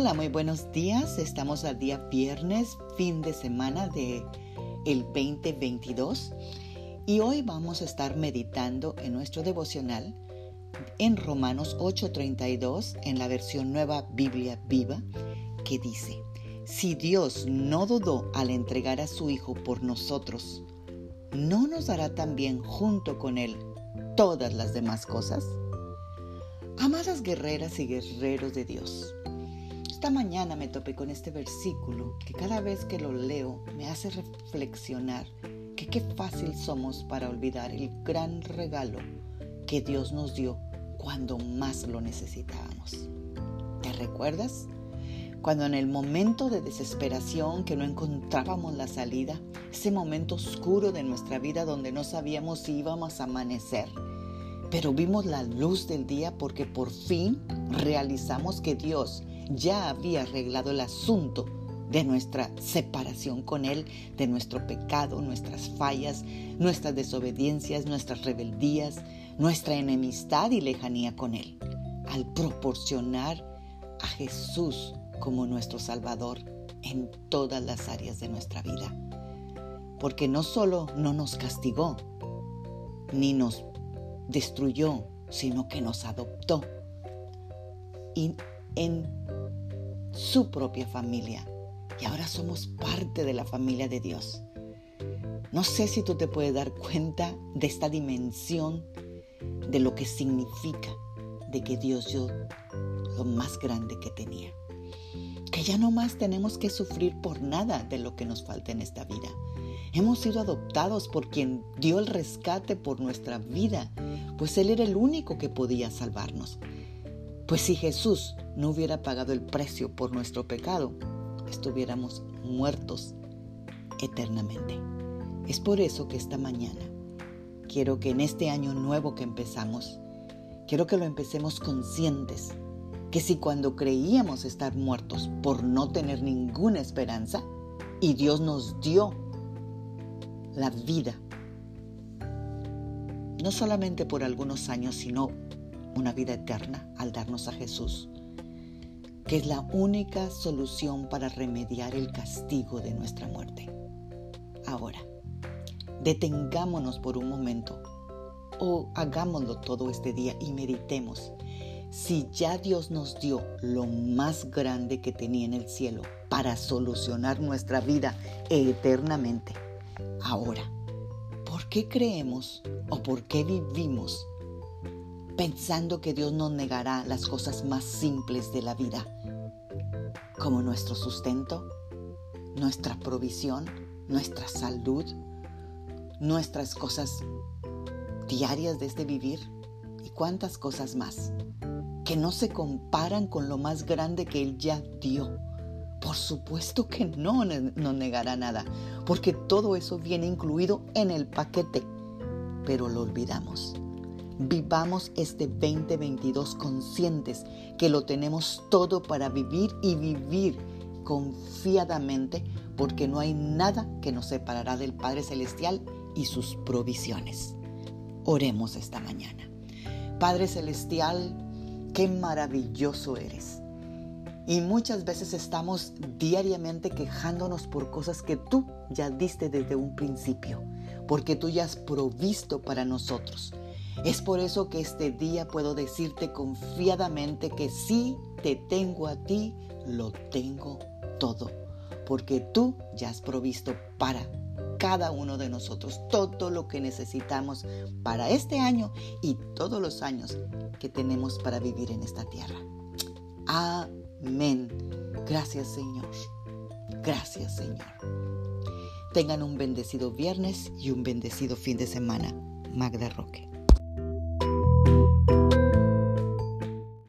Hola, muy buenos días. Estamos al día viernes, fin de semana de el 2022 y hoy vamos a estar meditando en nuestro devocional en Romanos 8:32 en la versión Nueva Biblia Viva que dice: Si Dios no dudó al entregar a su hijo por nosotros, ¿no nos dará también junto con él todas las demás cosas? Amadas guerreras y guerreros de Dios, esta mañana me topé con este versículo que cada vez que lo leo me hace reflexionar que qué fácil somos para olvidar el gran regalo que Dios nos dio cuando más lo necesitábamos. ¿Te recuerdas? Cuando en el momento de desesperación que no encontrábamos la salida, ese momento oscuro de nuestra vida donde no sabíamos si íbamos a amanecer, pero vimos la luz del día porque por fin realizamos que Dios ya había arreglado el asunto de nuestra separación con Él, de nuestro pecado, nuestras fallas, nuestras desobediencias, nuestras rebeldías, nuestra enemistad y lejanía con Él, al proporcionar a Jesús como nuestro Salvador en todas las áreas de nuestra vida. Porque no solo no nos castigó, ni nos destruyó, sino que nos adoptó. Y en su propia familia. Y ahora somos parte de la familia de Dios. No sé si tú te puedes dar cuenta de esta dimensión, de lo que significa, de que Dios dio lo más grande que tenía. Que ya no más tenemos que sufrir por nada de lo que nos falta en esta vida. Hemos sido adoptados por quien dio el rescate por nuestra vida, pues Él era el único que podía salvarnos. Pues si Jesús no hubiera pagado el precio por nuestro pecado, estuviéramos muertos eternamente. Es por eso que esta mañana quiero que en este año nuevo que empezamos, quiero que lo empecemos conscientes que si cuando creíamos estar muertos por no tener ninguna esperanza, y Dios nos dio la vida, no solamente por algunos años, sino una vida eterna al darnos a Jesús, que es la única solución para remediar el castigo de nuestra muerte. Ahora, detengámonos por un momento o hagámoslo todo este día y meditemos si ya Dios nos dio lo más grande que tenía en el cielo para solucionar nuestra vida eternamente. Ahora, ¿por qué creemos o por qué vivimos pensando que Dios nos negará las cosas más simples de la vida, como nuestro sustento, nuestra provisión, nuestra salud, nuestras cosas diarias de este vivir y cuántas cosas más que no se comparan con lo más grande que Él ya dio. Por supuesto que no nos negará nada, porque todo eso viene incluido en el paquete, pero lo olvidamos. Vivamos este 2022 conscientes que lo tenemos todo para vivir y vivir confiadamente porque no hay nada que nos separará del Padre Celestial y sus provisiones. Oremos esta mañana. Padre Celestial, qué maravilloso eres. Y muchas veces estamos diariamente quejándonos por cosas que tú ya diste desde un principio, porque tú ya has provisto para nosotros. Es por eso que este día puedo decirte confiadamente que si te tengo a ti, lo tengo todo, porque tú ya has provisto para cada uno de nosotros todo lo que necesitamos para este año y todos los años que tenemos para vivir en esta tierra. Amén. Gracias Señor. Gracias Señor. Tengan un bendecido viernes y un bendecido fin de semana. Magda Roque.